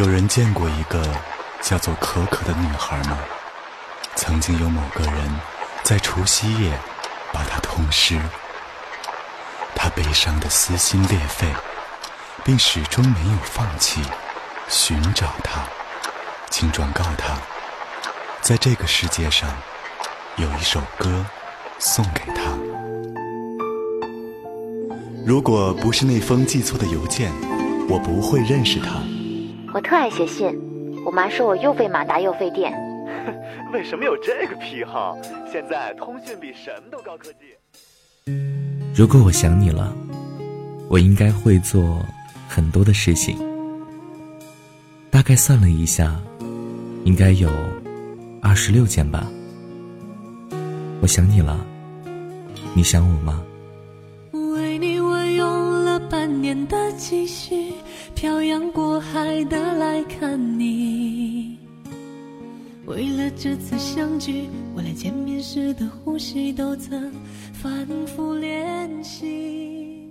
有人见过一个叫做可可的女孩吗？曾经有某个人在除夕夜把她痛失，她悲伤的撕心裂肺，并始终没有放弃寻找她。请转告她，在这个世界上有一首歌送给她。如果不是那封寄错的邮件，我不会认识她。我特爱写信，我妈说我又费马达又费电。为什么有这个癖好？现在通讯比什么都高科技。如果我想你了，我应该会做很多的事情。大概算了一下，应该有二十六件吧。我想你了，你想我吗？为你，我用了半年的积蓄。漂洋过海的来看你，为了这次相聚，我连见面时的呼吸都曾反复练习。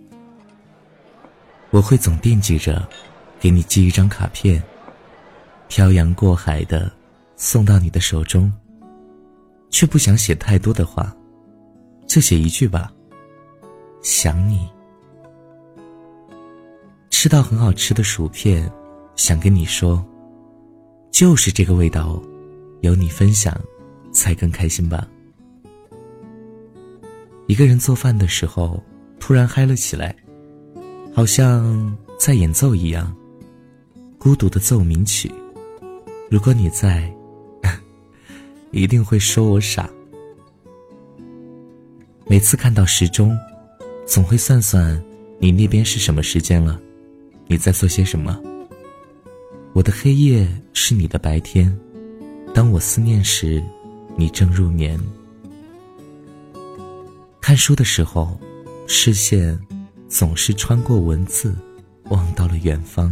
我会总惦记着，给你寄一张卡片，漂洋过海的送到你的手中，却不想写太多的话，就写一句吧，想你。吃到很好吃的薯片，想跟你说，就是这个味道，有你分享，才更开心吧。一个人做饭的时候，突然嗨了起来，好像在演奏一样，孤独的奏鸣曲。如果你在，一定会说我傻。每次看到时钟，总会算算你那边是什么时间了。你在做些什么？我的黑夜是你的白天，当我思念时，你正入眠。看书的时候，视线总是穿过文字，望到了远方。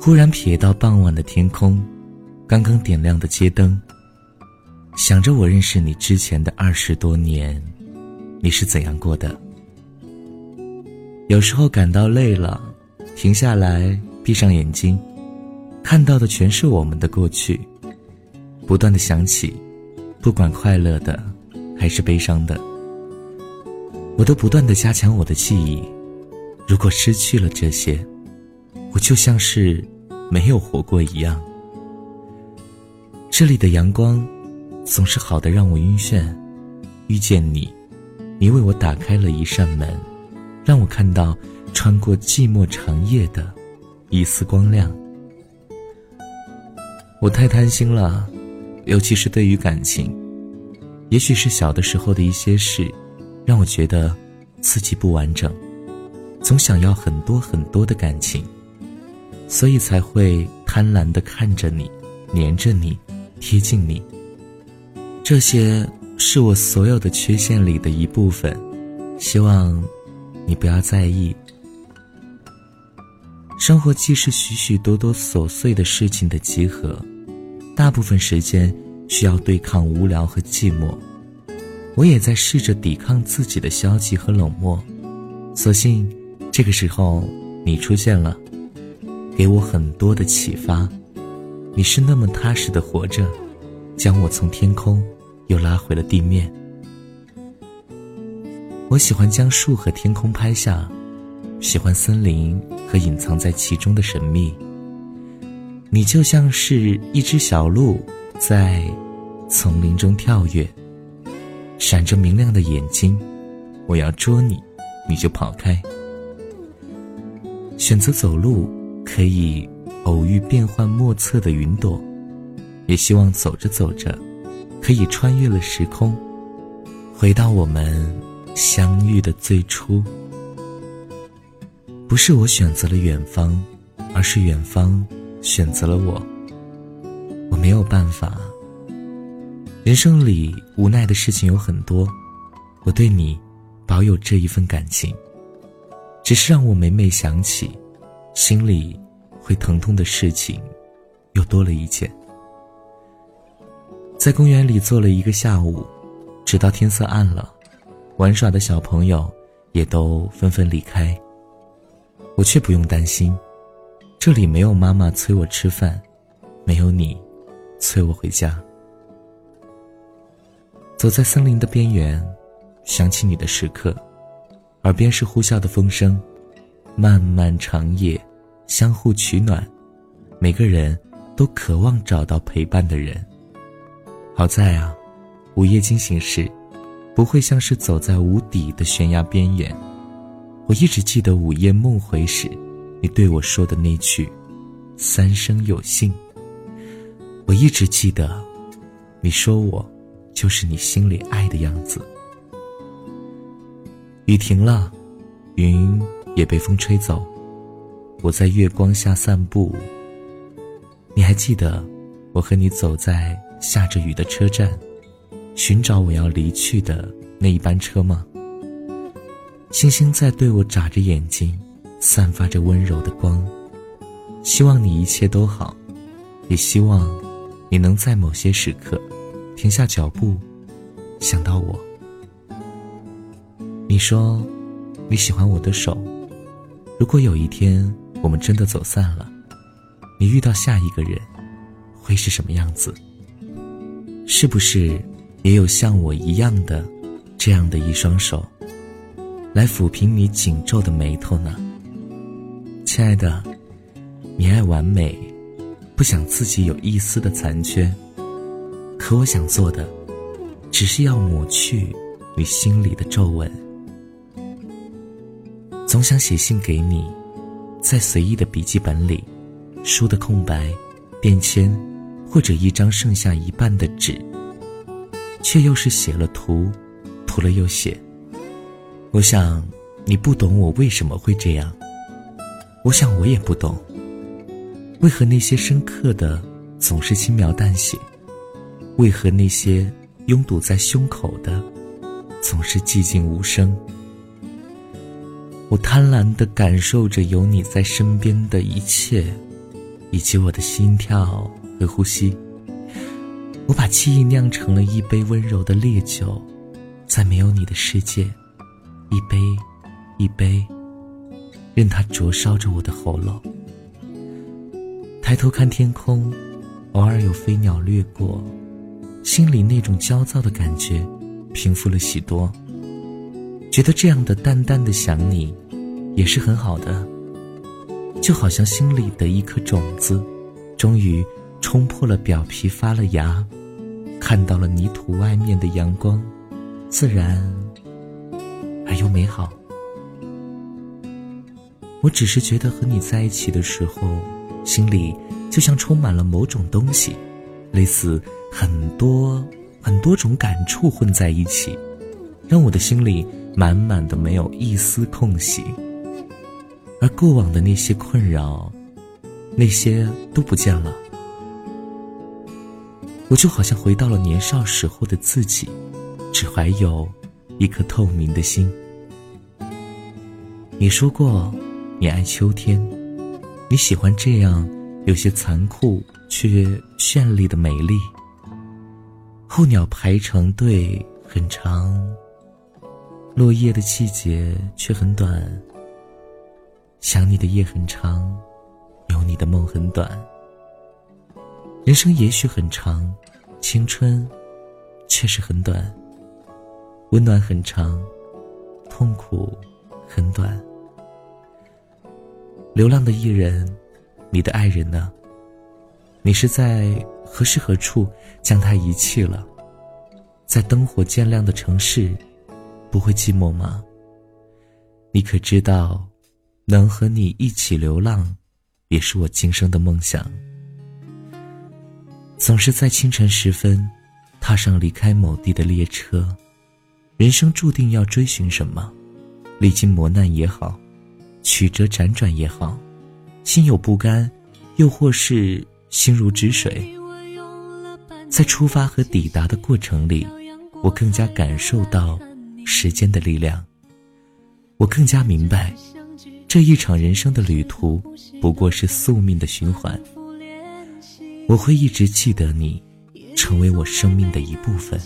忽然瞥到傍晚的天空，刚刚点亮的街灯，想着我认识你之前的二十多年，你是怎样过的？有时候感到累了，停下来，闭上眼睛，看到的全是我们的过去，不断的想起，不管快乐的还是悲伤的，我都不断的加强我的记忆。如果失去了这些，我就像是没有活过一样。这里的阳光总是好的让我晕眩，遇见你，你为我打开了一扇门。让我看到穿过寂寞长夜的一丝光亮。我太贪心了，尤其是对于感情。也许是小的时候的一些事，让我觉得自己不完整，总想要很多很多的感情，所以才会贪婪的看着你，黏着你，贴近你。这些是我所有的缺陷里的一部分，希望。你不要在意，生活既是许许多多琐碎的事情的集合，大部分时间需要对抗无聊和寂寞。我也在试着抵抗自己的消极和冷漠，所幸这个时候你出现了，给我很多的启发。你是那么踏实的活着，将我从天空又拉回了地面。我喜欢将树和天空拍下，喜欢森林和隐藏在其中的神秘。你就像是一只小鹿，在丛林中跳跃，闪着明亮的眼睛。我要捉你，你就跑开。选择走路，可以偶遇变幻莫测的云朵，也希望走着走着，可以穿越了时空，回到我们。相遇的最初，不是我选择了远方，而是远方选择了我。我没有办法。人生里无奈的事情有很多，我对你保有这一份感情，只是让我每每想起，心里会疼痛的事情又多了一件。在公园里坐了一个下午，直到天色暗了。玩耍的小朋友也都纷纷离开，我却不用担心，这里没有妈妈催我吃饭，没有你催我回家。走在森林的边缘，想起你的时刻，耳边是呼啸的风声，漫漫长夜，相互取暖，每个人都渴望找到陪伴的人。好在啊，午夜惊醒时，不会像是走在无底的悬崖边缘。我一直记得午夜梦回时，你对我说的那句“三生有幸”。我一直记得，你说我。就是你心里爱的样子。雨停了，云也被风吹走。我在月光下散步。你还记得我和你走在下着雨的车站，寻找我要离去的那一班车吗？星星在对我眨着眼睛，散发着温柔的光。希望你一切都好，也希望你能在某些时刻。停下脚步，想到我。你说你喜欢我的手。如果有一天我们真的走散了，你遇到下一个人，会是什么样子？是不是也有像我一样的这样的一双手，来抚平你紧皱的眉头呢？亲爱的，你爱完美，不想自己有一丝的残缺。可我想做的，只是要抹去你心里的皱纹。总想写信给你，在随意的笔记本里，书的空白、便签，或者一张剩下一半的纸，却又是写了涂，涂了又写。我想你不懂我为什么会这样，我想我也不懂，为何那些深刻的总是轻描淡写。为何那些拥堵在胸口的，总是寂静无声？我贪婪地感受着有你在身边的一切，以及我的心跳和呼吸。我把记忆酿成了一杯温柔的烈酒，在没有你的世界，一杯一杯，任它灼烧着我的喉咙。抬头看天空，偶尔有飞鸟掠过。心里那种焦躁的感觉平复了许多，觉得这样的淡淡的想你，也是很好的。就好像心里的一颗种子，终于冲破了表皮发了芽，看到了泥土外面的阳光，自然而又美好。我只是觉得和你在一起的时候，心里就像充满了某种东西，类似。很多很多种感触混在一起，让我的心里满满的没有一丝空隙。而过往的那些困扰，那些都不见了。我就好像回到了年少时候的自己，只怀有一颗透明的心。你说过，你爱秋天，你喜欢这样有些残酷却绚丽的美丽。候鸟排成队很长，落叶的季节却很短。想你的夜很长，有你的梦很短。人生也许很长，青春却是很短。温暖很长，痛苦很短。流浪的艺人，你的爱人呢？你是在？何时何处将他遗弃了？在灯火渐亮的城市，不会寂寞吗？你可知道，能和你一起流浪，也是我今生的梦想。总是在清晨时分，踏上离开某地的列车。人生注定要追寻什么？历经磨难也好，曲折辗转也好，心有不甘，又或是心如止水。在出发和抵达的过程里，我更加感受到时间的力量。我更加明白，这一场人生的旅途不过是宿命的循环。我会一直记得你，成为我生命的一部分。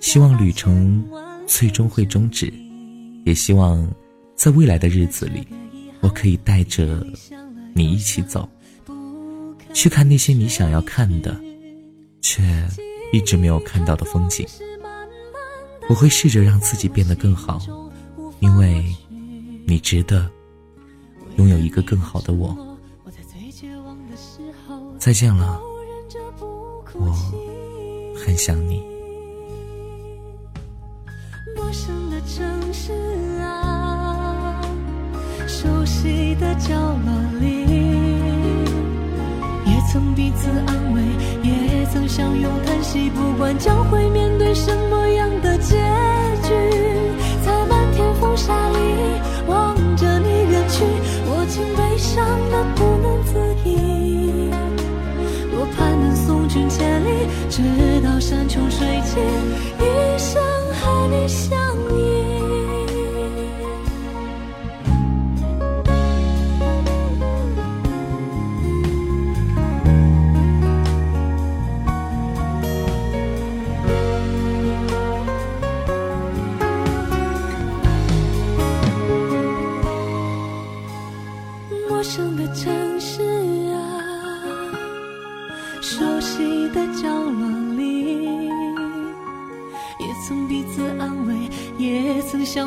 希望旅程最终会终止，也希望在未来的日子里，我可以带着你一起走，去看那些你想要看的，却一直没有看到的风景。我会试着让自己变得更好，因为你值得拥有一个更好的我。再见了，我很想你。陌生的城市啊，熟悉的角落里，也曾彼此安慰，也曾相拥叹息，不管将会面对什么样的结